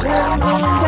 Shalom.